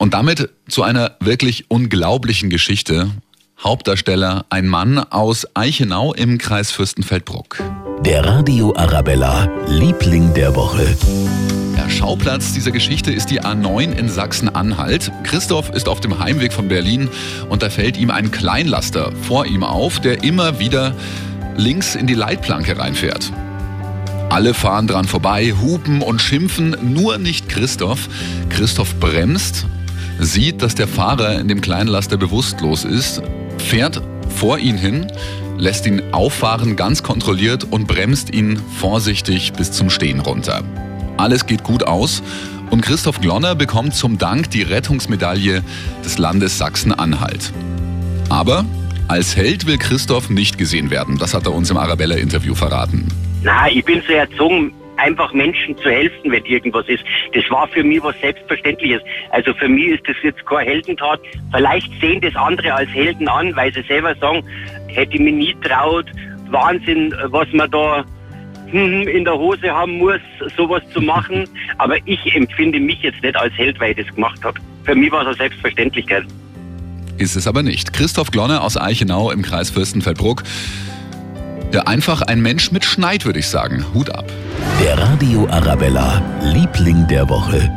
Und damit zu einer wirklich unglaublichen Geschichte. Hauptdarsteller ein Mann aus Eichenau im Kreis Fürstenfeldbruck. Der Radio Arabella, Liebling der Woche. Der Schauplatz dieser Geschichte ist die A9 in Sachsen-Anhalt. Christoph ist auf dem Heimweg von Berlin und da fällt ihm ein Kleinlaster vor ihm auf, der immer wieder links in die Leitplanke reinfährt. Alle fahren dran vorbei, hupen und schimpfen, nur nicht Christoph. Christoph bremst, sieht, dass der Fahrer in dem Kleinlaster bewusstlos ist, fährt vor ihn hin, lässt ihn auffahren ganz kontrolliert und bremst ihn vorsichtig bis zum Stehen runter. Alles geht gut aus und Christoph Glonner bekommt zum Dank die Rettungsmedaille des Landes Sachsen-Anhalt. Aber als Held will Christoph nicht gesehen werden. Das hat er uns im Arabella-Interview verraten. Na, ich bin so erzogen, einfach Menschen zu helfen, wenn irgendwas ist. Das war für mich was Selbstverständliches. Also für mich ist das jetzt keine Heldentat. Vielleicht sehen das andere als Helden an, weil sie selber sagen, hätte ich mich nie traut. Wahnsinn, was man da hm, in der Hose haben muss, sowas zu machen. Aber ich empfinde mich jetzt nicht als Held, weil ich das gemacht habe. Für mich war es eine Selbstverständlichkeit. Ist es aber nicht. Christoph Glonner aus Eichenau im Kreis Fürstenfeldbruck. Ja, einfach ein Mensch mit Schneid, würde ich sagen. Hut ab. Der Radio Arabella, Liebling der Woche.